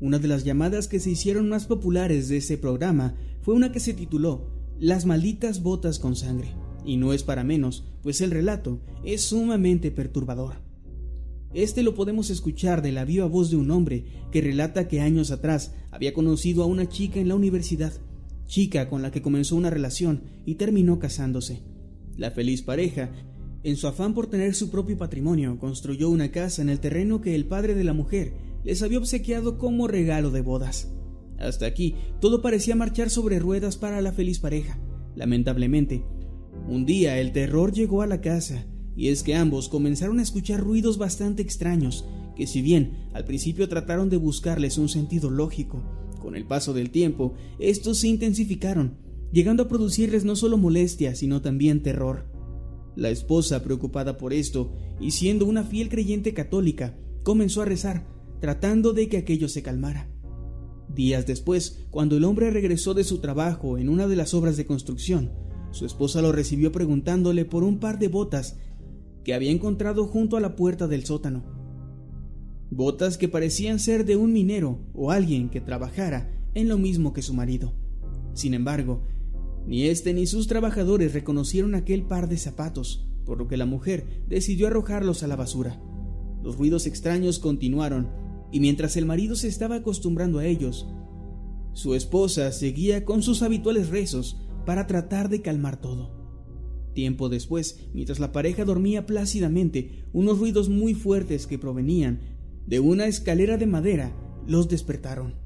Una de las llamadas que se hicieron más populares de ese programa fue una que se tituló Las malditas botas con sangre. Y no es para menos, pues el relato es sumamente perturbador. Este lo podemos escuchar de la viva voz de un hombre que relata que años atrás había conocido a una chica en la universidad, chica con la que comenzó una relación y terminó casándose. La feliz pareja, en su afán por tener su propio patrimonio, construyó una casa en el terreno que el padre de la mujer les había obsequiado como regalo de bodas. Hasta aquí todo parecía marchar sobre ruedas para la feliz pareja. Lamentablemente, un día el terror llegó a la casa, y es que ambos comenzaron a escuchar ruidos bastante extraños, que si bien al principio trataron de buscarles un sentido lógico, con el paso del tiempo estos se intensificaron, llegando a producirles no solo molestia, sino también terror. La esposa, preocupada por esto, y siendo una fiel creyente católica, comenzó a rezar, tratando de que aquello se calmara. Días después, cuando el hombre regresó de su trabajo en una de las obras de construcción, su esposa lo recibió preguntándole por un par de botas que había encontrado junto a la puerta del sótano. Botas que parecían ser de un minero o alguien que trabajara en lo mismo que su marido. Sin embargo, ni este ni sus trabajadores reconocieron aquel par de zapatos, por lo que la mujer decidió arrojarlos a la basura. Los ruidos extraños continuaron y mientras el marido se estaba acostumbrando a ellos, su esposa seguía con sus habituales rezos para tratar de calmar todo. Tiempo después, mientras la pareja dormía plácidamente, unos ruidos muy fuertes que provenían de una escalera de madera los despertaron.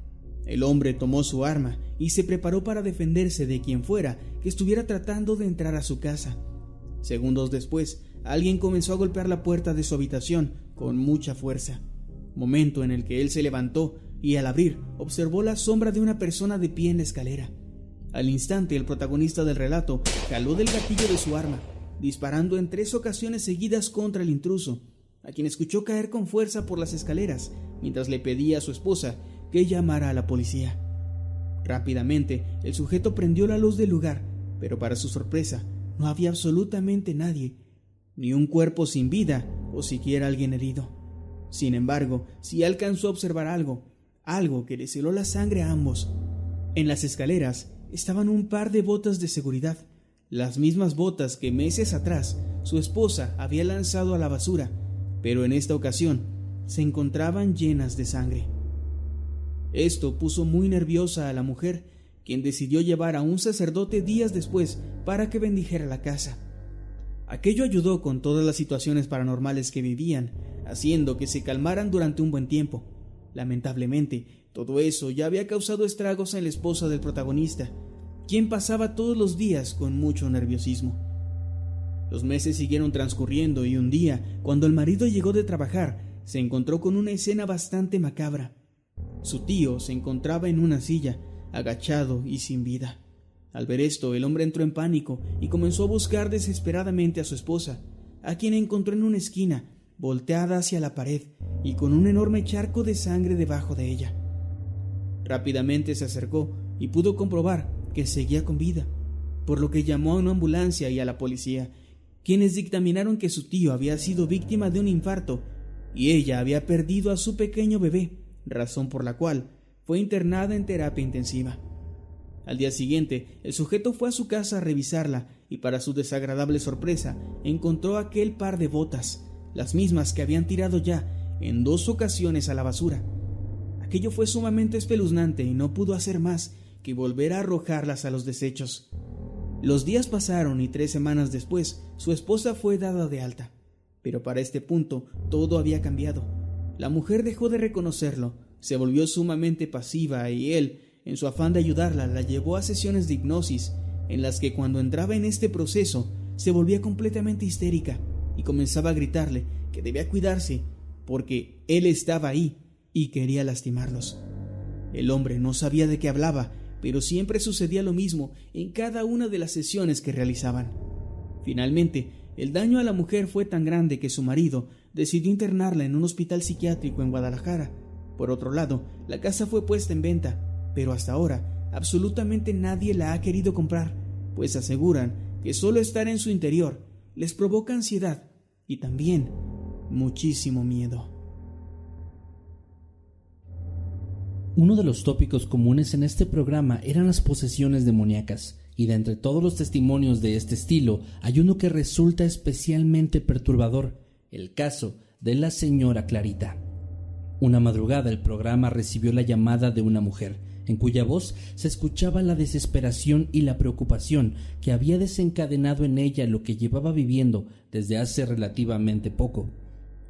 El hombre tomó su arma y se preparó para defenderse de quien fuera que estuviera tratando de entrar a su casa. Segundos después, alguien comenzó a golpear la puerta de su habitación con mucha fuerza momento en el que él se levantó y al abrir observó la sombra de una persona de pie en la escalera. Al instante el protagonista del relato jaló del gatillo de su arma, disparando en tres ocasiones seguidas contra el intruso, a quien escuchó caer con fuerza por las escaleras mientras le pedía a su esposa que llamara a la policía. Rápidamente el sujeto prendió la luz del lugar, pero para su sorpresa no había absolutamente nadie, ni un cuerpo sin vida o siquiera alguien herido. Sin embargo, sí alcanzó a observar algo, algo que le celó la sangre a ambos. En las escaleras estaban un par de botas de seguridad, las mismas botas que meses atrás su esposa había lanzado a la basura, pero en esta ocasión se encontraban llenas de sangre. Esto puso muy nerviosa a la mujer, quien decidió llevar a un sacerdote días después para que bendijera la casa. Aquello ayudó con todas las situaciones paranormales que vivían, haciendo que se calmaran durante un buen tiempo. Lamentablemente, todo eso ya había causado estragos en la esposa del protagonista, quien pasaba todos los días con mucho nerviosismo. Los meses siguieron transcurriendo y un día, cuando el marido llegó de trabajar, se encontró con una escena bastante macabra. Su tío se encontraba en una silla, agachado y sin vida. Al ver esto, el hombre entró en pánico y comenzó a buscar desesperadamente a su esposa, a quien encontró en una esquina, volteada hacia la pared y con un enorme charco de sangre debajo de ella. Rápidamente se acercó y pudo comprobar que seguía con vida, por lo que llamó a una ambulancia y a la policía, quienes dictaminaron que su tío había sido víctima de un infarto y ella había perdido a su pequeño bebé, razón por la cual fue internada en terapia intensiva. Al día siguiente, el sujeto fue a su casa a revisarla y para su desagradable sorpresa encontró aquel par de botas, las mismas que habían tirado ya en dos ocasiones a la basura. Aquello fue sumamente espeluznante y no pudo hacer más que volver a arrojarlas a los desechos. Los días pasaron y tres semanas después su esposa fue dada de alta. Pero para este punto todo había cambiado. La mujer dejó de reconocerlo, se volvió sumamente pasiva y él, en su afán de ayudarla, la llevó a sesiones de hipnosis, en las que cuando entraba en este proceso se volvía completamente histérica y comenzaba a gritarle que debía cuidarse porque él estaba ahí y quería lastimarlos. El hombre no sabía de qué hablaba, pero siempre sucedía lo mismo en cada una de las sesiones que realizaban. Finalmente, el daño a la mujer fue tan grande que su marido decidió internarla en un hospital psiquiátrico en Guadalajara. Por otro lado, la casa fue puesta en venta, pero hasta ahora absolutamente nadie la ha querido comprar, pues aseguran que solo estar en su interior les provoca ansiedad y también muchísimo miedo. Uno de los tópicos comunes en este programa eran las posesiones demoníacas, y de entre todos los testimonios de este estilo hay uno que resulta especialmente perturbador, el caso de la señora Clarita. Una madrugada el programa recibió la llamada de una mujer, en cuya voz se escuchaba la desesperación y la preocupación que había desencadenado en ella lo que llevaba viviendo desde hace relativamente poco.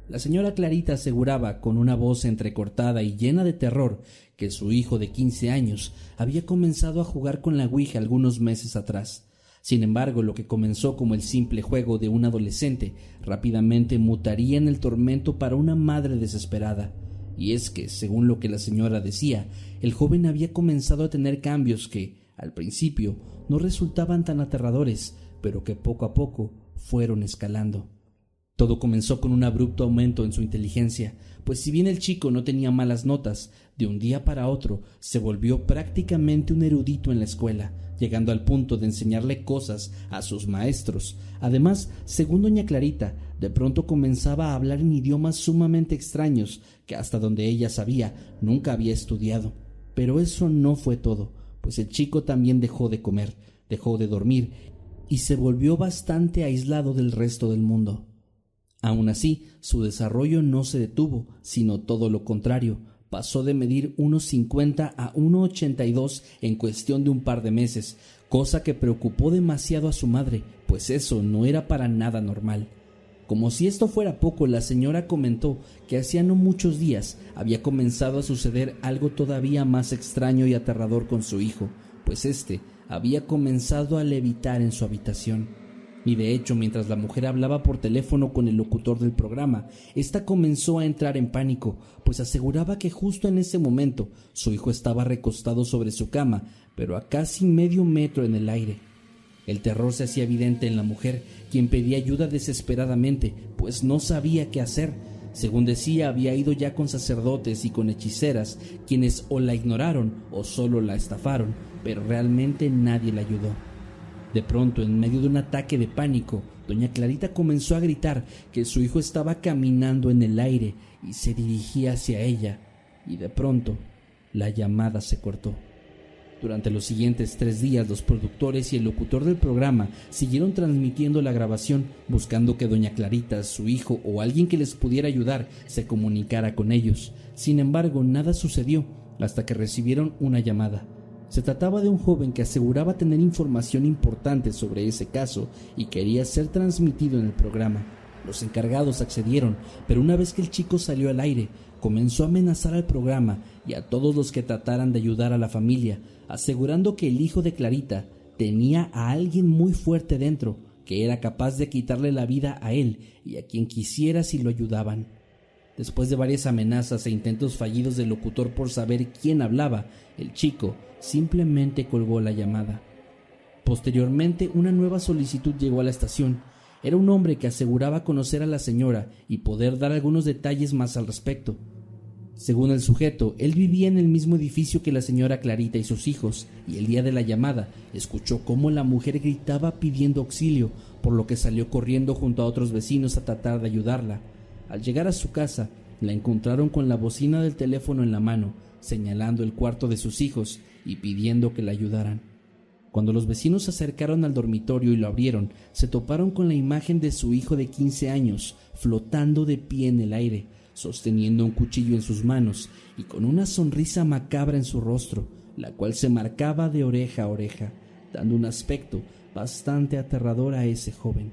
La señora Clarita aseguraba con una voz entrecortada y llena de terror que su hijo de quince años había comenzado a jugar con la Ouija algunos meses atrás. Sin embargo, lo que comenzó como el simple juego de un adolescente rápidamente mutaría en el tormento para una madre desesperada. Y es que, según lo que la señora decía, el joven había comenzado a tener cambios que, al principio, no resultaban tan aterradores, pero que poco a poco fueron escalando. Todo comenzó con un abrupto aumento en su inteligencia, pues si bien el chico no tenía malas notas, de un día para otro se volvió prácticamente un erudito en la escuela, llegando al punto de enseñarle cosas a sus maestros. Además, según doña Clarita, de pronto comenzaba a hablar en idiomas sumamente extraños que hasta donde ella sabía nunca había estudiado. Pero eso no fue todo, pues el chico también dejó de comer, dejó de dormir y se volvió bastante aislado del resto del mundo. Aun así, su desarrollo no se detuvo, sino todo lo contrario. Pasó de medir unos 50 a 1,82 en cuestión de un par de meses, cosa que preocupó demasiado a su madre, pues eso no era para nada normal. Como si esto fuera poco, la señora comentó que hacía no muchos días había comenzado a suceder algo todavía más extraño y aterrador con su hijo, pues éste había comenzado a levitar en su habitación. Y de hecho, mientras la mujer hablaba por teléfono con el locutor del programa, ésta comenzó a entrar en pánico, pues aseguraba que justo en ese momento su hijo estaba recostado sobre su cama, pero a casi medio metro en el aire. El terror se hacía evidente en la mujer, quien pedía ayuda desesperadamente, pues no sabía qué hacer. Según decía, había ido ya con sacerdotes y con hechiceras, quienes o la ignoraron o solo la estafaron, pero realmente nadie la ayudó. De pronto, en medio de un ataque de pánico, doña Clarita comenzó a gritar que su hijo estaba caminando en el aire y se dirigía hacia ella, y de pronto la llamada se cortó. Durante los siguientes tres días, los productores y el locutor del programa siguieron transmitiendo la grabación, buscando que doña Clarita, su hijo o alguien que les pudiera ayudar se comunicara con ellos. Sin embargo, nada sucedió hasta que recibieron una llamada. Se trataba de un joven que aseguraba tener información importante sobre ese caso y quería ser transmitido en el programa. Los encargados accedieron, pero una vez que el chico salió al aire, comenzó a amenazar al programa y a todos los que trataran de ayudar a la familia, asegurando que el hijo de Clarita tenía a alguien muy fuerte dentro, que era capaz de quitarle la vida a él y a quien quisiera si lo ayudaban. Después de varias amenazas e intentos fallidos del locutor por saber quién hablaba, el chico simplemente colgó la llamada. Posteriormente, una nueva solicitud llegó a la estación. Era un hombre que aseguraba conocer a la señora y poder dar algunos detalles más al respecto. Según el sujeto, él vivía en el mismo edificio que la señora Clarita y sus hijos, y el día de la llamada escuchó cómo la mujer gritaba pidiendo auxilio, por lo que salió corriendo junto a otros vecinos a tratar de ayudarla. Al llegar a su casa, la encontraron con la bocina del teléfono en la mano, señalando el cuarto de sus hijos y pidiendo que la ayudaran. Cuando los vecinos se acercaron al dormitorio y lo abrieron, se toparon con la imagen de su hijo de 15 años, flotando de pie en el aire, sosteniendo un cuchillo en sus manos y con una sonrisa macabra en su rostro, la cual se marcaba de oreja a oreja, dando un aspecto bastante aterrador a ese joven.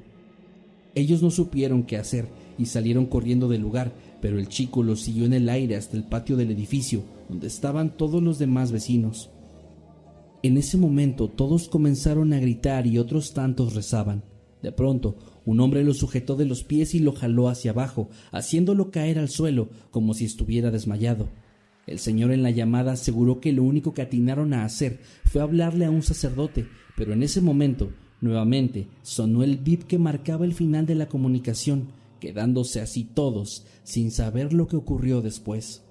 Ellos no supieron qué hacer y salieron corriendo del lugar, pero el chico los siguió en el aire hasta el patio del edificio, donde estaban todos los demás vecinos. En ese momento todos comenzaron a gritar y otros tantos rezaban. De pronto, un hombre lo sujetó de los pies y lo jaló hacia abajo, haciéndolo caer al suelo como si estuviera desmayado. El señor en la llamada aseguró que lo único que atinaron a hacer fue hablarle a un sacerdote, pero en ese momento, nuevamente, sonó el bip que marcaba el final de la comunicación, quedándose así todos, sin saber lo que ocurrió después.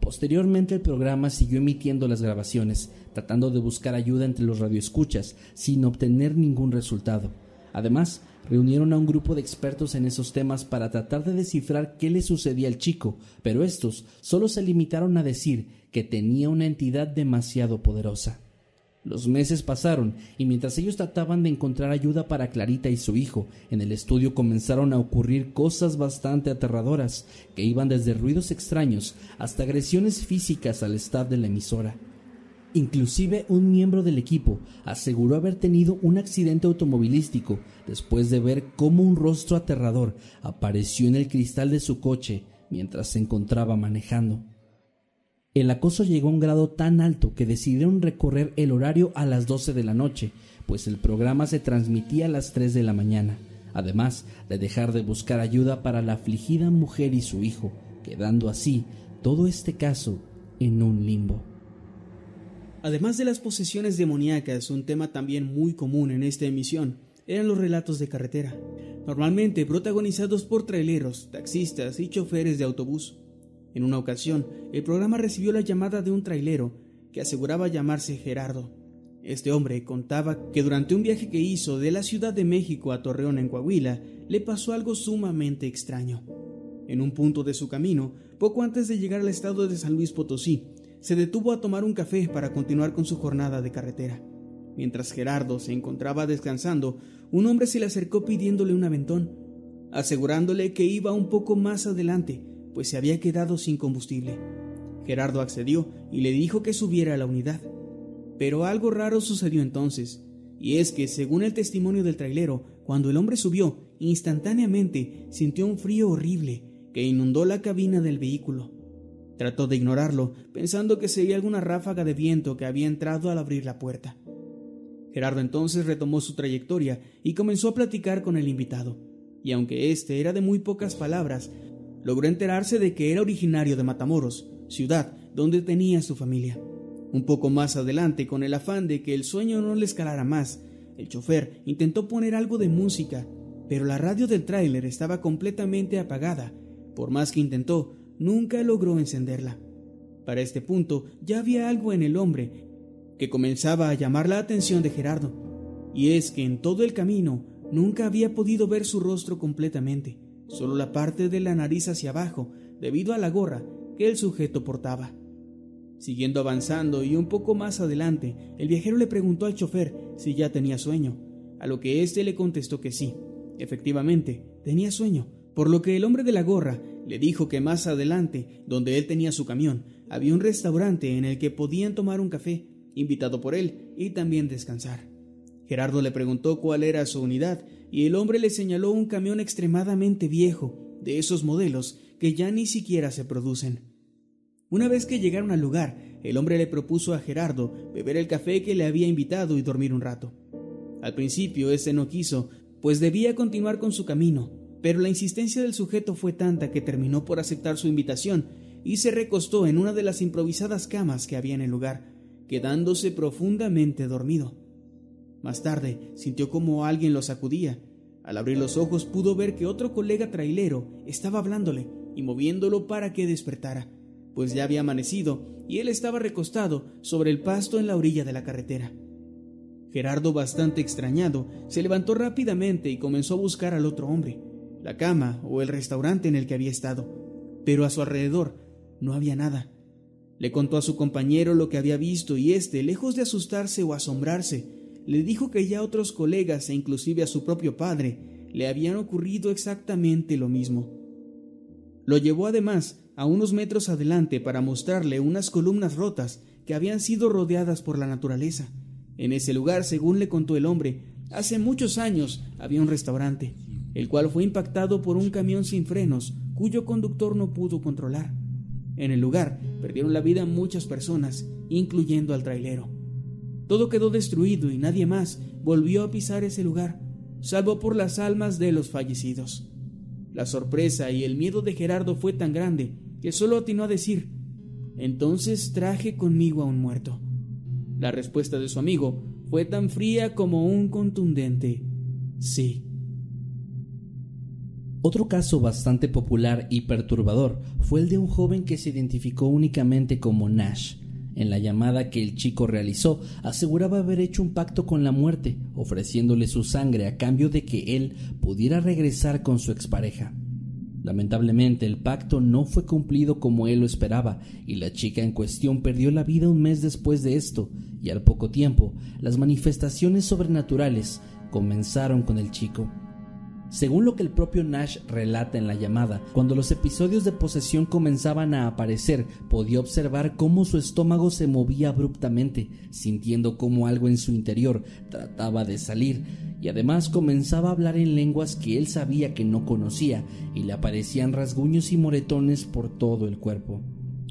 Posteriormente el programa siguió emitiendo las grabaciones, tratando de buscar ayuda entre los radioescuchas, sin obtener ningún resultado. Además, reunieron a un grupo de expertos en esos temas para tratar de descifrar qué le sucedía al chico, pero estos solo se limitaron a decir que tenía una entidad demasiado poderosa. Los meses pasaron y mientras ellos trataban de encontrar ayuda para Clarita y su hijo, en el estudio comenzaron a ocurrir cosas bastante aterradoras, que iban desde ruidos extraños hasta agresiones físicas al staff de la emisora. Inclusive un miembro del equipo aseguró haber tenido un accidente automovilístico después de ver cómo un rostro aterrador apareció en el cristal de su coche mientras se encontraba manejando. El acoso llegó a un grado tan alto que decidieron recorrer el horario a las 12 de la noche, pues el programa se transmitía a las 3 de la mañana, además de dejar de buscar ayuda para la afligida mujer y su hijo, quedando así todo este caso en un limbo. Además de las posesiones demoníacas, un tema también muy común en esta emisión eran los relatos de carretera, normalmente protagonizados por traileros, taxistas y choferes de autobús. En una ocasión, el programa recibió la llamada de un trailero que aseguraba llamarse Gerardo. Este hombre contaba que durante un viaje que hizo de la Ciudad de México a Torreón en Coahuila, le pasó algo sumamente extraño. En un punto de su camino, poco antes de llegar al estado de San Luis Potosí, se detuvo a tomar un café para continuar con su jornada de carretera. Mientras Gerardo se encontraba descansando, un hombre se le acercó pidiéndole un aventón, asegurándole que iba un poco más adelante, pues se había quedado sin combustible. Gerardo accedió y le dijo que subiera a la unidad. Pero algo raro sucedió entonces, y es que, según el testimonio del trailero, cuando el hombre subió, instantáneamente sintió un frío horrible que inundó la cabina del vehículo. Trató de ignorarlo, pensando que sería alguna ráfaga de viento que había entrado al abrir la puerta. Gerardo entonces retomó su trayectoria y comenzó a platicar con el invitado, y aunque éste era de muy pocas palabras, logró enterarse de que era originario de Matamoros, ciudad donde tenía su familia. Un poco más adelante, con el afán de que el sueño no le escalara más, el chofer intentó poner algo de música, pero la radio del tráiler estaba completamente apagada. Por más que intentó, nunca logró encenderla. Para este punto ya había algo en el hombre que comenzaba a llamar la atención de Gerardo, y es que en todo el camino nunca había podido ver su rostro completamente solo la parte de la nariz hacia abajo, debido a la gorra que el sujeto portaba. Siguiendo avanzando y un poco más adelante, el viajero le preguntó al chofer si ya tenía sueño, a lo que éste le contestó que sí, efectivamente, tenía sueño, por lo que el hombre de la gorra le dijo que más adelante, donde él tenía su camión, había un restaurante en el que podían tomar un café, invitado por él, y también descansar. Gerardo le preguntó cuál era su unidad y el hombre le señaló un camión extremadamente viejo, de esos modelos que ya ni siquiera se producen. Una vez que llegaron al lugar, el hombre le propuso a Gerardo beber el café que le había invitado y dormir un rato. Al principio este no quiso, pues debía continuar con su camino, pero la insistencia del sujeto fue tanta que terminó por aceptar su invitación y se recostó en una de las improvisadas camas que había en el lugar, quedándose profundamente dormido. Más tarde sintió como alguien lo sacudía. Al abrir los ojos pudo ver que otro colega trailero estaba hablándole y moviéndolo para que despertara, pues ya había amanecido y él estaba recostado sobre el pasto en la orilla de la carretera. Gerardo, bastante extrañado, se levantó rápidamente y comenzó a buscar al otro hombre, la cama o el restaurante en el que había estado. pero a su alrededor no había nada. Le contó a su compañero lo que había visto y éste, lejos de asustarse o asombrarse, le dijo que ya otros colegas e inclusive a su propio padre le habían ocurrido exactamente lo mismo. Lo llevó además a unos metros adelante para mostrarle unas columnas rotas que habían sido rodeadas por la naturaleza. En ese lugar, según le contó el hombre, hace muchos años había un restaurante, el cual fue impactado por un camión sin frenos cuyo conductor no pudo controlar. En el lugar perdieron la vida muchas personas, incluyendo al trailero. Todo quedó destruido y nadie más volvió a pisar ese lugar, salvo por las almas de los fallecidos. La sorpresa y el miedo de Gerardo fue tan grande que solo atinó a decir, entonces traje conmigo a un muerto. La respuesta de su amigo fue tan fría como un contundente sí. Otro caso bastante popular y perturbador fue el de un joven que se identificó únicamente como Nash. En la llamada que el chico realizó, aseguraba haber hecho un pacto con la muerte, ofreciéndole su sangre a cambio de que él pudiera regresar con su expareja. Lamentablemente el pacto no fue cumplido como él lo esperaba y la chica en cuestión perdió la vida un mes después de esto y al poco tiempo las manifestaciones sobrenaturales comenzaron con el chico. Según lo que el propio Nash relata en la llamada, cuando los episodios de posesión comenzaban a aparecer, podía observar cómo su estómago se movía abruptamente, sintiendo cómo algo en su interior trataba de salir, y además comenzaba a hablar en lenguas que él sabía que no conocía, y le aparecían rasguños y moretones por todo el cuerpo.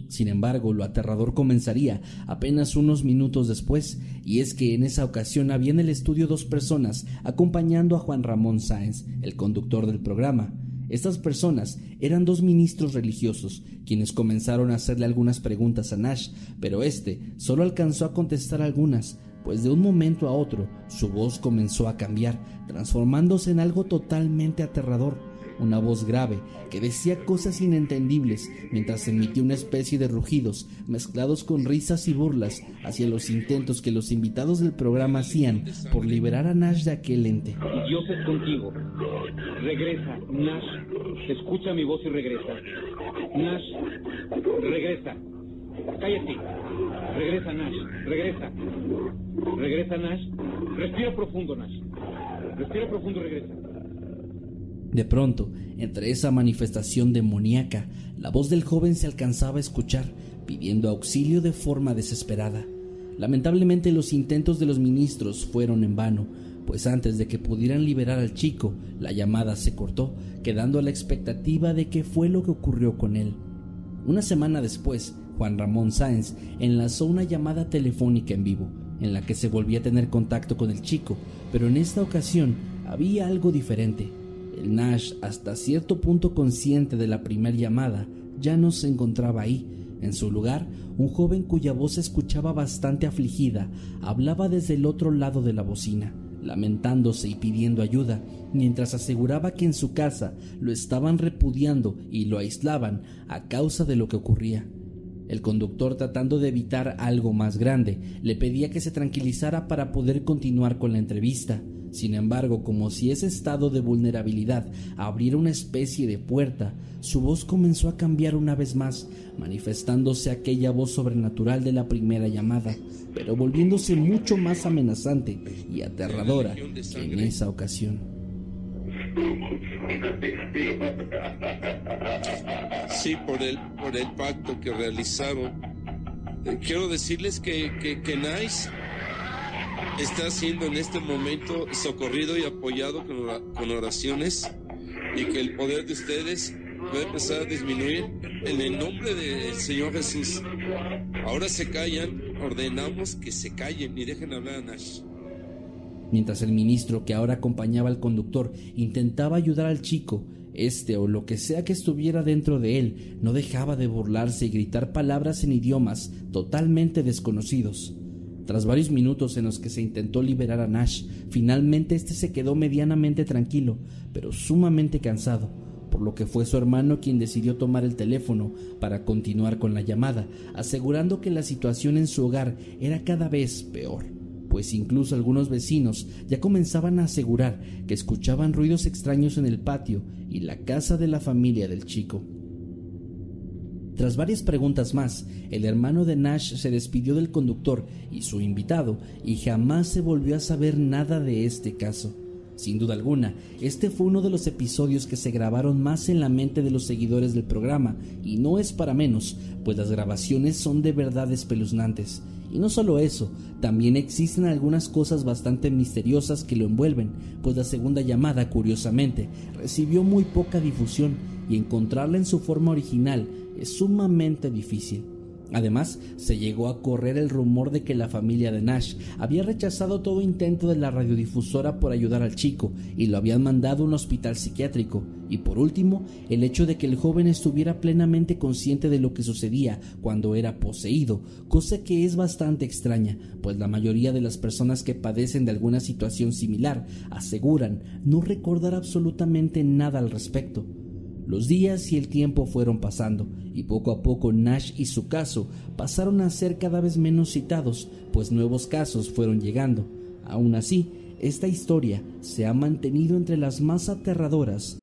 Sin embargo, lo aterrador comenzaría apenas unos minutos después, y es que en esa ocasión había en el estudio dos personas acompañando a Juan Ramón Sáenz, el conductor del programa. Estas personas eran dos ministros religiosos, quienes comenzaron a hacerle algunas preguntas a Nash, pero éste solo alcanzó a contestar algunas, pues de un momento a otro su voz comenzó a cambiar, transformándose en algo totalmente aterrador una voz grave que decía cosas inentendibles mientras emitía una especie de rugidos mezclados con risas y burlas hacia los intentos que los invitados del programa hacían por liberar a Nash de aquel ente. Dios es contigo. Regresa, Nash. Escucha mi voz y regresa. Nash, regresa. Cállate. Regresa, Nash. Regresa. Regresa, Nash. Respira profundo, Nash. Respira profundo regresa. De pronto, entre esa manifestación demoníaca, la voz del joven se alcanzaba a escuchar, pidiendo auxilio de forma desesperada. Lamentablemente los intentos de los ministros fueron en vano, pues antes de que pudieran liberar al chico, la llamada se cortó, quedando a la expectativa de qué fue lo que ocurrió con él. Una semana después, Juan Ramón Sáenz enlazó una llamada telefónica en vivo, en la que se volvía a tener contacto con el chico, pero en esta ocasión había algo diferente. El Nash, hasta cierto punto consciente de la primera llamada, ya no se encontraba ahí. En su lugar, un joven cuya voz escuchaba bastante afligida hablaba desde el otro lado de la bocina, lamentándose y pidiendo ayuda, mientras aseguraba que en su casa lo estaban repudiando y lo aislaban a causa de lo que ocurría. El conductor, tratando de evitar algo más grande, le pedía que se tranquilizara para poder continuar con la entrevista. Sin embargo, como si ese estado de vulnerabilidad abriera una especie de puerta, su voz comenzó a cambiar una vez más, manifestándose aquella voz sobrenatural de la primera llamada, pero volviéndose mucho más amenazante y aterradora que en esa ocasión. Sí, por el, por el pacto que realizaron. Eh, quiero decirles que, que, que Nice está siendo en este momento socorrido y apoyado con, oraciones y que el poder de ustedes va a empezar a disminuir en el nombre del Señor Jesús. Ahora se callan, ordenamos que se callen y dejen hablar a Nash. Mientras el ministro que ahora acompañaba al conductor intentaba ayudar al chico, este o lo que sea que estuviera dentro de él no dejaba de burlarse y gritar palabras en idiomas totalmente desconocidos. Tras varios minutos en los que se intentó liberar a Nash, finalmente este se quedó medianamente tranquilo, pero sumamente cansado, por lo que fue su hermano quien decidió tomar el teléfono para continuar con la llamada, asegurando que la situación en su hogar era cada vez peor, pues incluso algunos vecinos ya comenzaban a asegurar que escuchaban ruidos extraños en el patio y la casa de la familia del chico. Tras varias preguntas más, el hermano de Nash se despidió del conductor y su invitado y jamás se volvió a saber nada de este caso. Sin duda alguna, este fue uno de los episodios que se grabaron más en la mente de los seguidores del programa, y no es para menos, pues las grabaciones son de verdad espeluznantes. Y no solo eso, también existen algunas cosas bastante misteriosas que lo envuelven, pues la segunda llamada, curiosamente, recibió muy poca difusión y encontrarla en su forma original es sumamente difícil. Además, se llegó a correr el rumor de que la familia de Nash había rechazado todo intento de la radiodifusora por ayudar al chico y lo habían mandado a un hospital psiquiátrico. Y por último, el hecho de que el joven estuviera plenamente consciente de lo que sucedía cuando era poseído, cosa que es bastante extraña, pues la mayoría de las personas que padecen de alguna situación similar aseguran no recordar absolutamente nada al respecto. Los días y el tiempo fueron pasando, y poco a poco Nash y su caso pasaron a ser cada vez menos citados, pues nuevos casos fueron llegando. Aún así, esta historia se ha mantenido entre las más aterradoras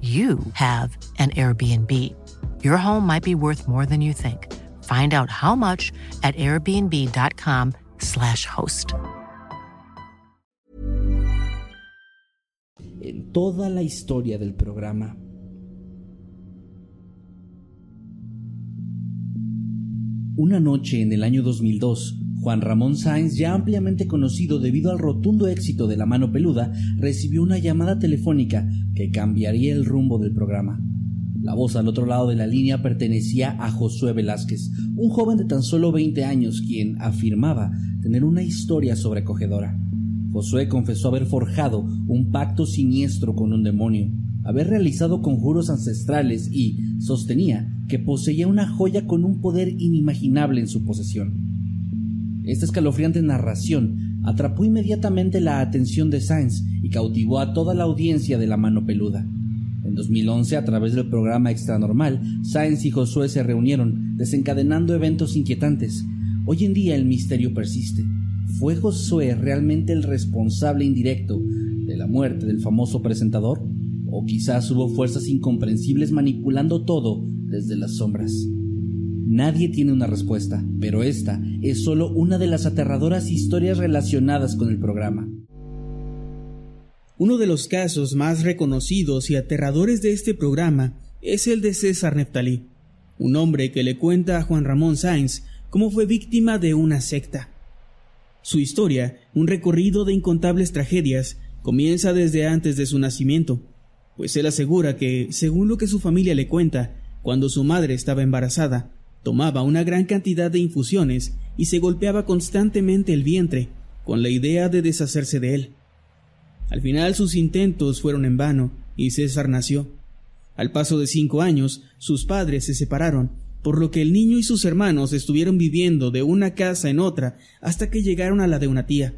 you have an Airbnb. Your home might be worth more than you think. Find out how much at airbnb.com/slash host. En toda la historia del programa. Una noche en el año 2002, Juan Ramón Sáenz, ya ampliamente conocido debido al rotundo éxito de La Mano Peluda, recibió una llamada telefónica que cambiaría el rumbo del programa. La voz al otro lado de la línea pertenecía a Josué Velázquez, un joven de tan solo 20 años quien afirmaba tener una historia sobrecogedora. Josué confesó haber forjado un pacto siniestro con un demonio, haber realizado conjuros ancestrales y sostenía que poseía una joya con un poder inimaginable en su posesión. Esta escalofriante narración atrapó inmediatamente la atención de Sainz y cautivó a toda la audiencia de la mano peluda. En 2011, a través del programa Extra Normal, Sainz y Josué se reunieron, desencadenando eventos inquietantes. Hoy en día el misterio persiste. ¿Fue Josué realmente el responsable indirecto de la muerte del famoso presentador? ¿O quizás hubo fuerzas incomprensibles manipulando todo desde las sombras? Nadie tiene una respuesta, pero esta es solo una de las aterradoras historias relacionadas con el programa. Uno de los casos más reconocidos y aterradores de este programa es el de César Neftalí, un hombre que le cuenta a Juan Ramón Sáenz cómo fue víctima de una secta. Su historia, un recorrido de incontables tragedias, comienza desde antes de su nacimiento, pues él asegura que, según lo que su familia le cuenta, cuando su madre estaba embarazada, Tomaba una gran cantidad de infusiones y se golpeaba constantemente el vientre con la idea de deshacerse de él. Al final sus intentos fueron en vano y César nació. Al paso de cinco años, sus padres se separaron, por lo que el niño y sus hermanos estuvieron viviendo de una casa en otra hasta que llegaron a la de una tía,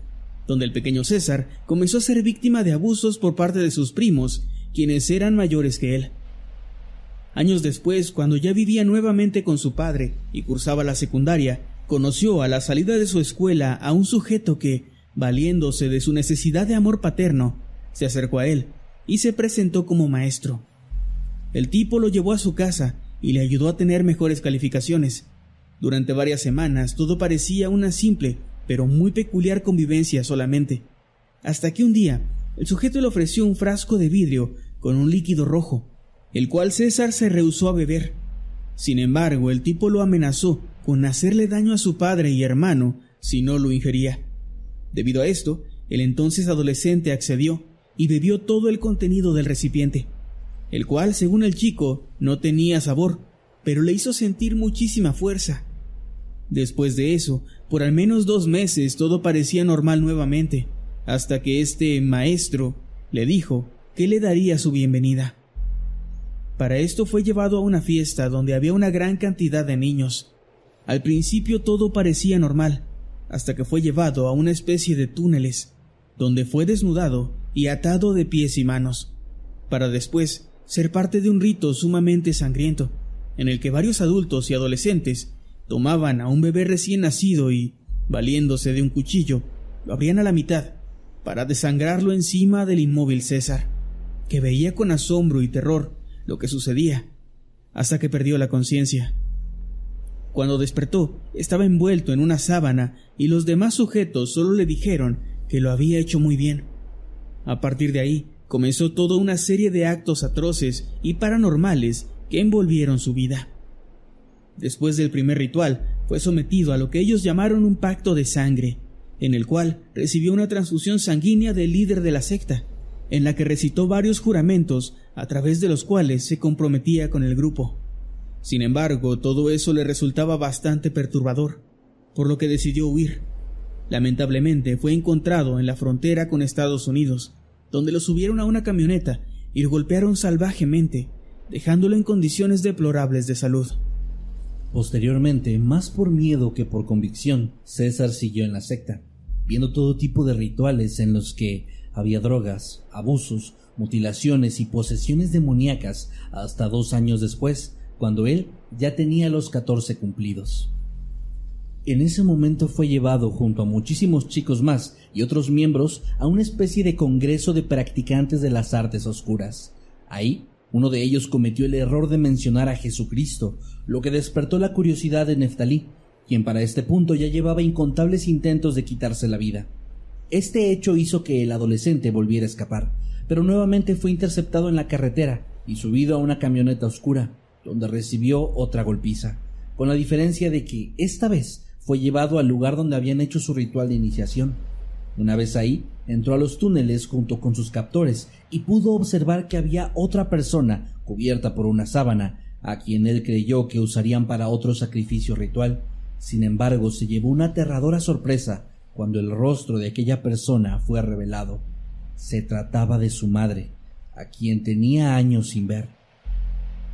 donde el pequeño César comenzó a ser víctima de abusos por parte de sus primos, quienes eran mayores que él. Años después, cuando ya vivía nuevamente con su padre y cursaba la secundaria, conoció a la salida de su escuela a un sujeto que, valiéndose de su necesidad de amor paterno, se acercó a él y se presentó como maestro. El tipo lo llevó a su casa y le ayudó a tener mejores calificaciones. Durante varias semanas todo parecía una simple, pero muy peculiar convivencia solamente, hasta que un día el sujeto le ofreció un frasco de vidrio con un líquido rojo, el cual César se rehusó a beber. Sin embargo, el tipo lo amenazó con hacerle daño a su padre y hermano si no lo ingería. Debido a esto, el entonces adolescente accedió y bebió todo el contenido del recipiente, el cual, según el chico, no tenía sabor, pero le hizo sentir muchísima fuerza. Después de eso, por al menos dos meses todo parecía normal nuevamente, hasta que este maestro le dijo que le daría su bienvenida. Para esto fue llevado a una fiesta donde había una gran cantidad de niños. Al principio todo parecía normal, hasta que fue llevado a una especie de túneles, donde fue desnudado y atado de pies y manos, para después ser parte de un rito sumamente sangriento, en el que varios adultos y adolescentes tomaban a un bebé recién nacido y, valiéndose de un cuchillo, lo abrían a la mitad para desangrarlo encima del inmóvil César, que veía con asombro y terror lo que sucedía, hasta que perdió la conciencia. Cuando despertó, estaba envuelto en una sábana y los demás sujetos solo le dijeron que lo había hecho muy bien. A partir de ahí, comenzó toda una serie de actos atroces y paranormales que envolvieron su vida. Después del primer ritual, fue sometido a lo que ellos llamaron un pacto de sangre, en el cual recibió una transfusión sanguínea del líder de la secta, en la que recitó varios juramentos a través de los cuales se comprometía con el grupo. Sin embargo, todo eso le resultaba bastante perturbador, por lo que decidió huir. Lamentablemente fue encontrado en la frontera con Estados Unidos, donde lo subieron a una camioneta y lo golpearon salvajemente, dejándolo en condiciones deplorables de salud. Posteriormente, más por miedo que por convicción, César siguió en la secta, viendo todo tipo de rituales en los que había drogas, abusos, mutilaciones y posesiones demoníacas hasta dos años después, cuando él ya tenía los catorce cumplidos. En ese momento fue llevado junto a muchísimos chicos más y otros miembros a una especie de congreso de practicantes de las artes oscuras. Ahí uno de ellos cometió el error de mencionar a Jesucristo, lo que despertó la curiosidad de Neftalí, quien para este punto ya llevaba incontables intentos de quitarse la vida. Este hecho hizo que el adolescente volviera a escapar, pero nuevamente fue interceptado en la carretera y subido a una camioneta oscura, donde recibió otra golpiza, con la diferencia de que esta vez fue llevado al lugar donde habían hecho su ritual de iniciación. Una vez ahí, entró a los túneles junto con sus captores y pudo observar que había otra persona cubierta por una sábana, a quien él creyó que usarían para otro sacrificio ritual. Sin embargo, se llevó una aterradora sorpresa cuando el rostro de aquella persona fue revelado. Se trataba de su madre, a quien tenía años sin ver.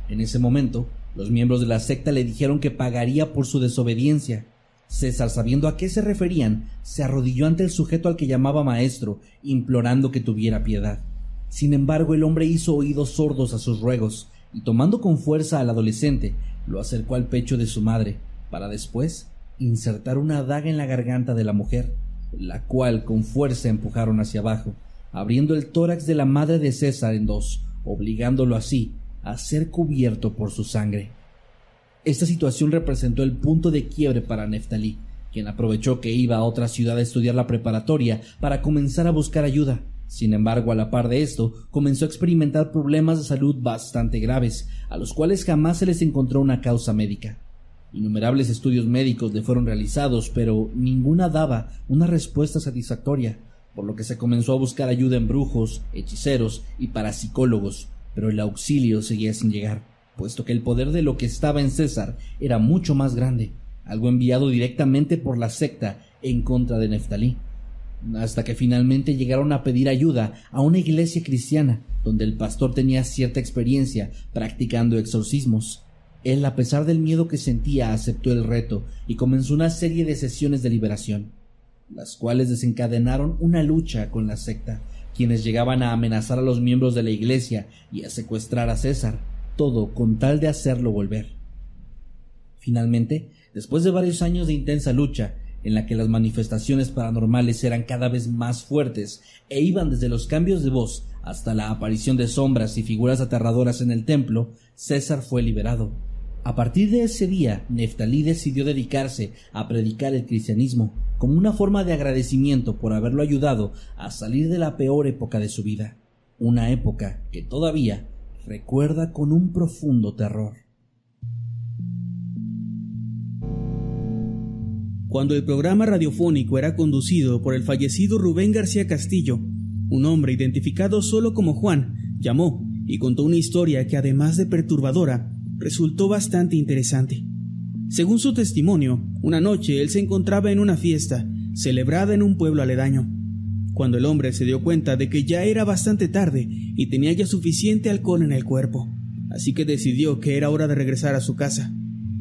En ese momento, los miembros de la secta le dijeron que pagaría por su desobediencia, César, sabiendo a qué se referían, se arrodilló ante el sujeto al que llamaba maestro, implorando que tuviera piedad. Sin embargo, el hombre hizo oídos sordos a sus ruegos, y tomando con fuerza al adolescente, lo acercó al pecho de su madre, para después insertar una daga en la garganta de la mujer, la cual con fuerza empujaron hacia abajo, abriendo el tórax de la madre de César en dos, obligándolo así a ser cubierto por su sangre. Esta situación representó el punto de quiebre para Neftalí, quien aprovechó que iba a otra ciudad a estudiar la preparatoria para comenzar a buscar ayuda. Sin embargo, a la par de esto, comenzó a experimentar problemas de salud bastante graves, a los cuales jamás se les encontró una causa médica. Innumerables estudios médicos le fueron realizados, pero ninguna daba una respuesta satisfactoria, por lo que se comenzó a buscar ayuda en brujos, hechiceros y parapsicólogos, pero el auxilio seguía sin llegar puesto que el poder de lo que estaba en César era mucho más grande, algo enviado directamente por la secta en contra de Neftalí, hasta que finalmente llegaron a pedir ayuda a una iglesia cristiana, donde el pastor tenía cierta experiencia practicando exorcismos. Él, a pesar del miedo que sentía, aceptó el reto y comenzó una serie de sesiones de liberación, las cuales desencadenaron una lucha con la secta, quienes llegaban a amenazar a los miembros de la iglesia y a secuestrar a César, todo con tal de hacerlo volver. Finalmente, después de varios años de intensa lucha, en la que las manifestaciones paranormales eran cada vez más fuertes e iban desde los cambios de voz hasta la aparición de sombras y figuras aterradoras en el templo, César fue liberado. A partir de ese día, Neftalí decidió dedicarse a predicar el cristianismo como una forma de agradecimiento por haberlo ayudado a salir de la peor época de su vida, una época que todavía recuerda con un profundo terror. Cuando el programa radiofónico era conducido por el fallecido Rubén García Castillo, un hombre identificado solo como Juan llamó y contó una historia que además de perturbadora, resultó bastante interesante. Según su testimonio, una noche él se encontraba en una fiesta, celebrada en un pueblo aledaño cuando el hombre se dio cuenta de que ya era bastante tarde y tenía ya suficiente alcohol en el cuerpo. así que decidió que era hora de regresar a su casa.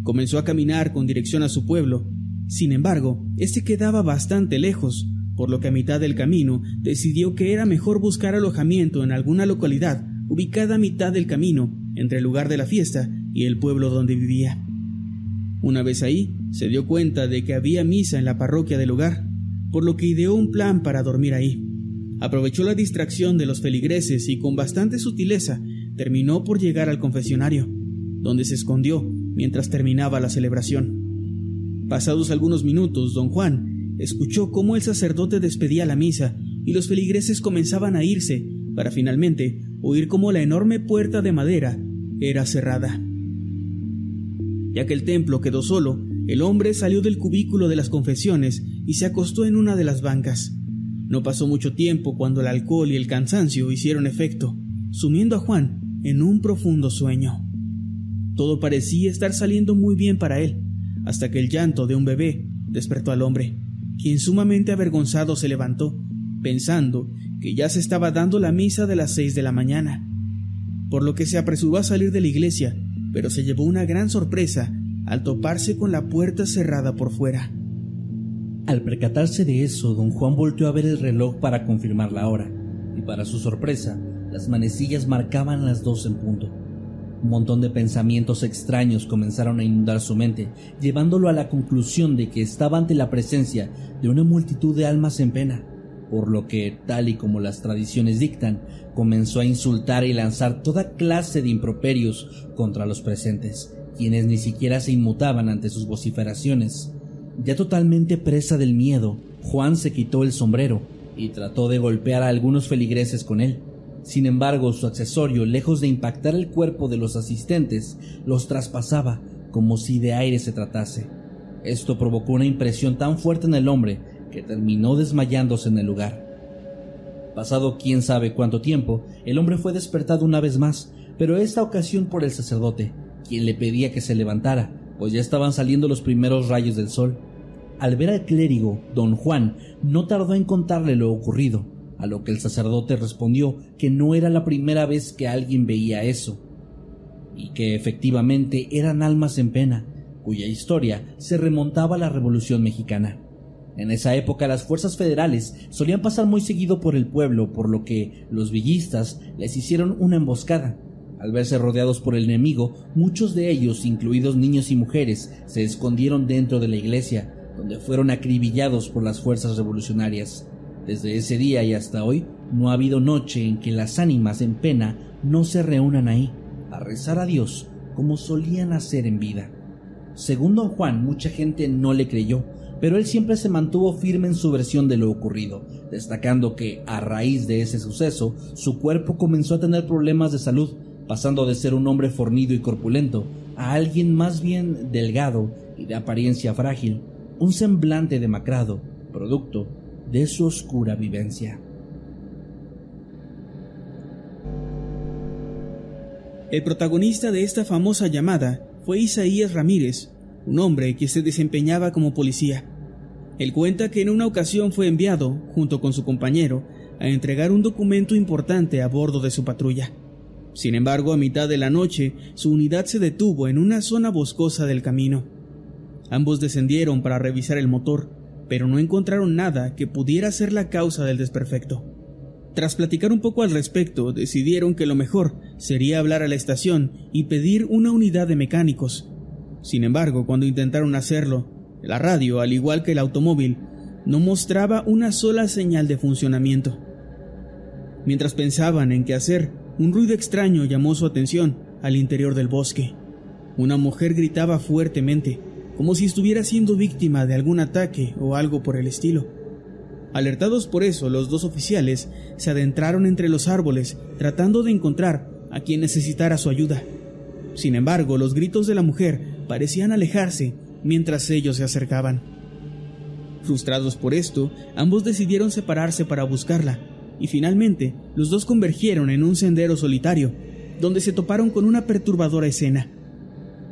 Comenzó a caminar con dirección a su pueblo. Sin embargo, este quedaba bastante lejos, por lo que a mitad del camino decidió que era mejor buscar alojamiento en alguna localidad ubicada a mitad del camino entre el lugar de la fiesta y el pueblo donde vivía. Una vez ahí, se dio cuenta de que había misa en la parroquia del lugar, por lo que ideó un plan para dormir ahí. Aprovechó la distracción de los feligreses y con bastante sutileza terminó por llegar al confesionario, donde se escondió mientras terminaba la celebración. Pasados algunos minutos, don Juan escuchó cómo el sacerdote despedía la misa y los feligreses comenzaban a irse, para finalmente oír cómo la enorme puerta de madera era cerrada. Ya que el templo quedó solo, el hombre salió del cubículo de las confesiones y se acostó en una de las bancas. No pasó mucho tiempo cuando el alcohol y el cansancio hicieron efecto, sumiendo a Juan en un profundo sueño. Todo parecía estar saliendo muy bien para él, hasta que el llanto de un bebé despertó al hombre, quien sumamente avergonzado se levantó, pensando que ya se estaba dando la misa de las seis de la mañana, por lo que se apresuró a salir de la iglesia pero se llevó una gran sorpresa al toparse con la puerta cerrada por fuera. Al percatarse de eso, don Juan volvió a ver el reloj para confirmar la hora, y para su sorpresa, las manecillas marcaban las dos en punto. Un montón de pensamientos extraños comenzaron a inundar su mente, llevándolo a la conclusión de que estaba ante la presencia de una multitud de almas en pena, por lo que, tal y como las tradiciones dictan, comenzó a insultar y lanzar toda clase de improperios contra los presentes, quienes ni siquiera se inmutaban ante sus vociferaciones. Ya totalmente presa del miedo, Juan se quitó el sombrero y trató de golpear a algunos feligreses con él. Sin embargo, su accesorio, lejos de impactar el cuerpo de los asistentes, los traspasaba como si de aire se tratase. Esto provocó una impresión tan fuerte en el hombre que terminó desmayándose en el lugar. Pasado quién sabe cuánto tiempo, el hombre fue despertado una vez más, pero esta ocasión por el sacerdote, quien le pedía que se levantara, pues ya estaban saliendo los primeros rayos del sol. Al ver al clérigo, don Juan no tardó en contarle lo ocurrido, a lo que el sacerdote respondió que no era la primera vez que alguien veía eso, y que efectivamente eran almas en pena, cuya historia se remontaba a la Revolución Mexicana. En esa época las fuerzas federales solían pasar muy seguido por el pueblo, por lo que los villistas les hicieron una emboscada. Al verse rodeados por el enemigo, muchos de ellos, incluidos niños y mujeres, se escondieron dentro de la iglesia, donde fueron acribillados por las fuerzas revolucionarias. Desde ese día y hasta hoy, no ha habido noche en que las ánimas en pena no se reúnan ahí, a rezar a Dios como solían hacer en vida. Según don Juan, mucha gente no le creyó, pero él siempre se mantuvo firme en su versión de lo ocurrido, destacando que, a raíz de ese suceso, su cuerpo comenzó a tener problemas de salud, pasando de ser un hombre fornido y corpulento a alguien más bien delgado y de apariencia frágil, un semblante demacrado, producto de su oscura vivencia. El protagonista de esta famosa llamada fue Isaías Ramírez, un hombre que se desempeñaba como policía. Él cuenta que en una ocasión fue enviado, junto con su compañero, a entregar un documento importante a bordo de su patrulla. Sin embargo, a mitad de la noche, su unidad se detuvo en una zona boscosa del camino. Ambos descendieron para revisar el motor, pero no encontraron nada que pudiera ser la causa del desperfecto. Tras platicar un poco al respecto, decidieron que lo mejor sería hablar a la estación y pedir una unidad de mecánicos, sin embargo, cuando intentaron hacerlo, la radio, al igual que el automóvil, no mostraba una sola señal de funcionamiento. Mientras pensaban en qué hacer, un ruido extraño llamó su atención al interior del bosque. Una mujer gritaba fuertemente, como si estuviera siendo víctima de algún ataque o algo por el estilo. Alertados por eso, los dos oficiales se adentraron entre los árboles tratando de encontrar a quien necesitara su ayuda. Sin embargo, los gritos de la mujer parecían alejarse mientras ellos se acercaban. Frustrados por esto, ambos decidieron separarse para buscarla, y finalmente los dos convergieron en un sendero solitario, donde se toparon con una perturbadora escena.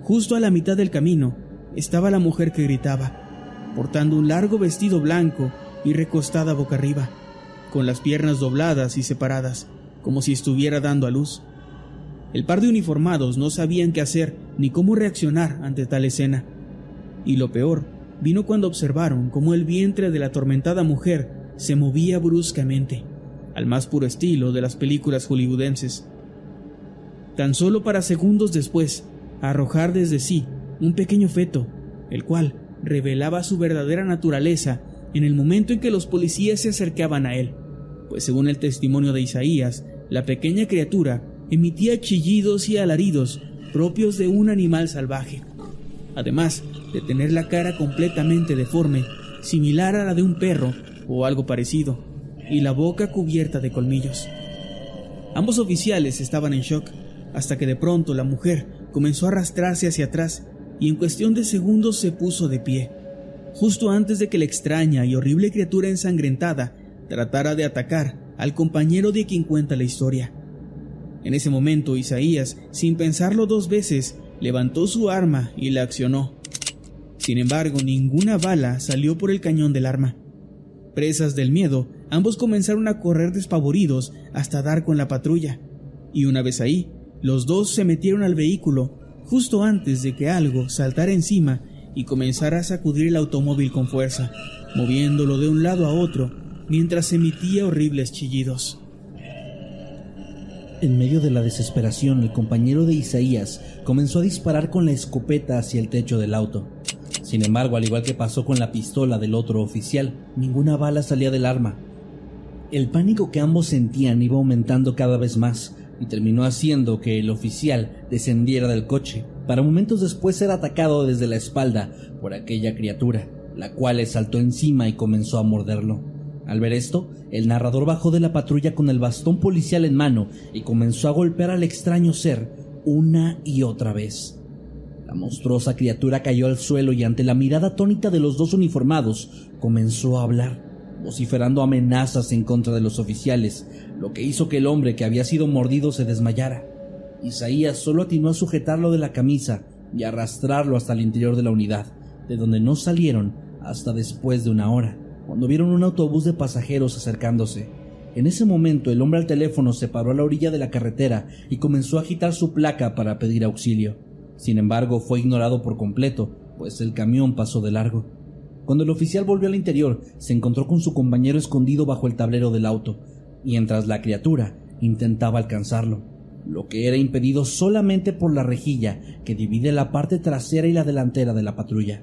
Justo a la mitad del camino estaba la mujer que gritaba, portando un largo vestido blanco y recostada boca arriba, con las piernas dobladas y separadas, como si estuviera dando a luz. El par de uniformados no sabían qué hacer ni cómo reaccionar ante tal escena. Y lo peor vino cuando observaron cómo el vientre de la atormentada mujer se movía bruscamente, al más puro estilo de las películas hollywoodenses. Tan solo para segundos después, arrojar desde sí un pequeño feto, el cual revelaba su verdadera naturaleza en el momento en que los policías se acercaban a él, pues según el testimonio de Isaías, la pequeña criatura emitía chillidos y alaridos propios de un animal salvaje, además de tener la cara completamente deforme, similar a la de un perro o algo parecido, y la boca cubierta de colmillos. Ambos oficiales estaban en shock, hasta que de pronto la mujer comenzó a arrastrarse hacia atrás y en cuestión de segundos se puso de pie, justo antes de que la extraña y horrible criatura ensangrentada tratara de atacar al compañero de quien cuenta la historia. En ese momento Isaías, sin pensarlo dos veces, levantó su arma y la accionó. Sin embargo, ninguna bala salió por el cañón del arma. Presas del miedo, ambos comenzaron a correr despavoridos hasta dar con la patrulla, y una vez ahí, los dos se metieron al vehículo justo antes de que algo saltara encima y comenzara a sacudir el automóvil con fuerza, moviéndolo de un lado a otro mientras emitía horribles chillidos. En medio de la desesperación, el compañero de Isaías comenzó a disparar con la escopeta hacia el techo del auto. Sin embargo, al igual que pasó con la pistola del otro oficial, ninguna bala salía del arma. El pánico que ambos sentían iba aumentando cada vez más, y terminó haciendo que el oficial descendiera del coche, para momentos después ser atacado desde la espalda por aquella criatura, la cual le saltó encima y comenzó a morderlo. Al ver esto, el narrador bajó de la patrulla con el bastón policial en mano y comenzó a golpear al extraño ser una y otra vez. La monstruosa criatura cayó al suelo y ante la mirada atónita de los dos uniformados comenzó a hablar vociferando amenazas en contra de los oficiales, lo que hizo que el hombre que había sido mordido se desmayara. Isaías solo atinó a sujetarlo de la camisa y arrastrarlo hasta el interior de la unidad, de donde no salieron hasta después de una hora, cuando vieron un autobús de pasajeros acercándose. En ese momento el hombre al teléfono se paró a la orilla de la carretera y comenzó a agitar su placa para pedir auxilio. Sin embargo, fue ignorado por completo, pues el camión pasó de largo. Cuando el oficial volvió al interior, se encontró con su compañero escondido bajo el tablero del auto, mientras la criatura intentaba alcanzarlo, lo que era impedido solamente por la rejilla que divide la parte trasera y la delantera de la patrulla.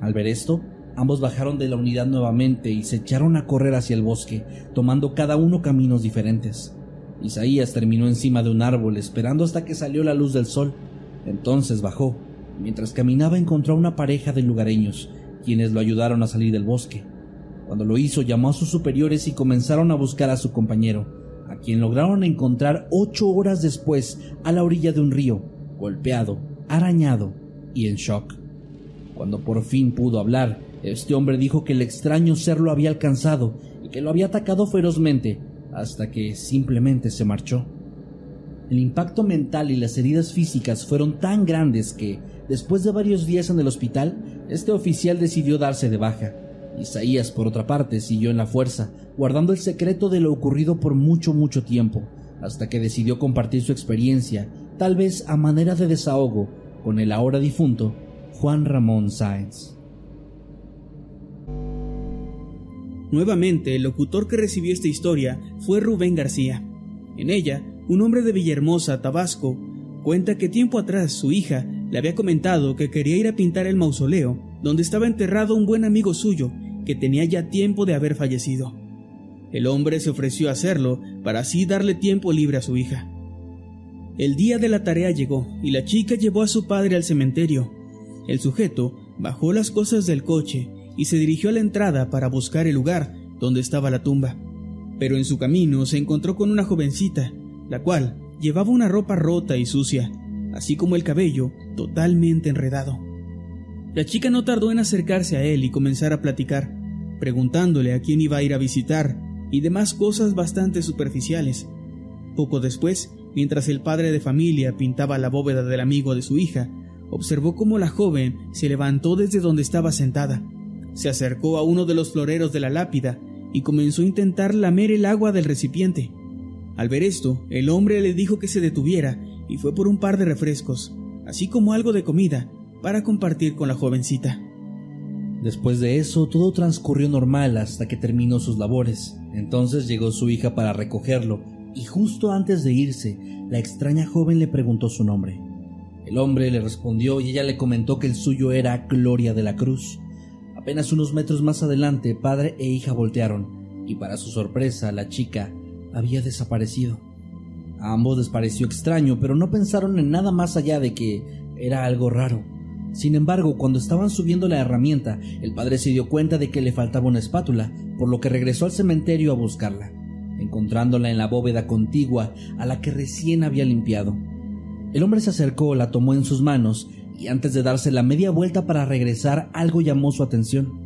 Al ver esto, ambos bajaron de la unidad nuevamente y se echaron a correr hacia el bosque, tomando cada uno caminos diferentes. Isaías terminó encima de un árbol esperando hasta que salió la luz del sol. Entonces bajó. Mientras caminaba encontró a una pareja de lugareños quienes lo ayudaron a salir del bosque. Cuando lo hizo, llamó a sus superiores y comenzaron a buscar a su compañero, a quien lograron encontrar ocho horas después a la orilla de un río, golpeado, arañado y en shock. Cuando por fin pudo hablar, este hombre dijo que el extraño ser lo había alcanzado y que lo había atacado ferozmente, hasta que simplemente se marchó. El impacto mental y las heridas físicas fueron tan grandes que, después de varios días en el hospital, este oficial decidió darse de baja. Isaías, por otra parte, siguió en la fuerza, guardando el secreto de lo ocurrido por mucho, mucho tiempo, hasta que decidió compartir su experiencia, tal vez a manera de desahogo, con el ahora difunto Juan Ramón Sáenz. Nuevamente, el locutor que recibió esta historia fue Rubén García. En ella, un hombre de Villahermosa, Tabasco, cuenta que tiempo atrás su hija le había comentado que quería ir a pintar el mausoleo donde estaba enterrado un buen amigo suyo que tenía ya tiempo de haber fallecido. El hombre se ofreció a hacerlo para así darle tiempo libre a su hija. El día de la tarea llegó y la chica llevó a su padre al cementerio. El sujeto bajó las cosas del coche y se dirigió a la entrada para buscar el lugar donde estaba la tumba. Pero en su camino se encontró con una jovencita, la cual llevaba una ropa rota y sucia, así como el cabello totalmente enredado. La chica no tardó en acercarse a él y comenzar a platicar, preguntándole a quién iba a ir a visitar y demás cosas bastante superficiales. Poco después, mientras el padre de familia pintaba la bóveda del amigo de su hija, observó cómo la joven se levantó desde donde estaba sentada, se acercó a uno de los floreros de la lápida y comenzó a intentar lamer el agua del recipiente. Al ver esto, el hombre le dijo que se detuviera y fue por un par de refrescos, así como algo de comida, para compartir con la jovencita. Después de eso, todo transcurrió normal hasta que terminó sus labores. Entonces llegó su hija para recogerlo, y justo antes de irse, la extraña joven le preguntó su nombre. El hombre le respondió y ella le comentó que el suyo era Gloria de la Cruz. Apenas unos metros más adelante, padre e hija voltearon, y para su sorpresa, la chica había desaparecido. A ambos les pareció extraño, pero no pensaron en nada más allá de que era algo raro. Sin embargo, cuando estaban subiendo la herramienta, el padre se dio cuenta de que le faltaba una espátula, por lo que regresó al cementerio a buscarla, encontrándola en la bóveda contigua a la que recién había limpiado. El hombre se acercó, la tomó en sus manos y antes de darse la media vuelta para regresar, algo llamó su atención.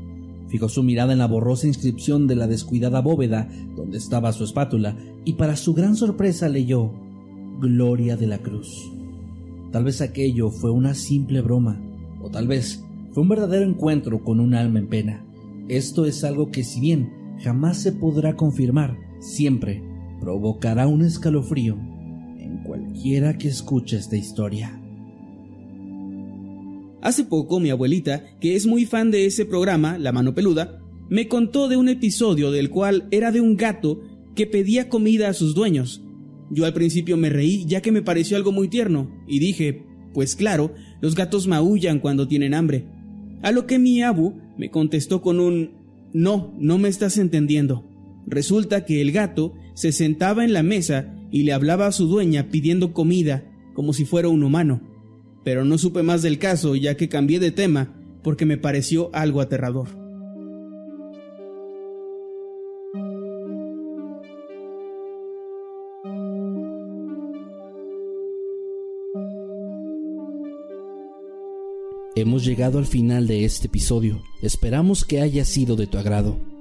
Fijó su mirada en la borrosa inscripción de la descuidada bóveda donde estaba su espátula y para su gran sorpresa leyó Gloria de la Cruz. Tal vez aquello fue una simple broma, o tal vez fue un verdadero encuentro con un alma en pena. Esto es algo que si bien jamás se podrá confirmar, siempre provocará un escalofrío cualquiera que escuche esta historia. Hace poco mi abuelita, que es muy fan de ese programa, La mano peluda, me contó de un episodio del cual era de un gato que pedía comida a sus dueños. Yo al principio me reí ya que me pareció algo muy tierno y dije, pues claro, los gatos maullan cuando tienen hambre. A lo que mi abu me contestó con un no, no me estás entendiendo. Resulta que el gato se sentaba en la mesa y le hablaba a su dueña pidiendo comida como si fuera un humano. Pero no supe más del caso ya que cambié de tema porque me pareció algo aterrador. Hemos llegado al final de este episodio. Esperamos que haya sido de tu agrado.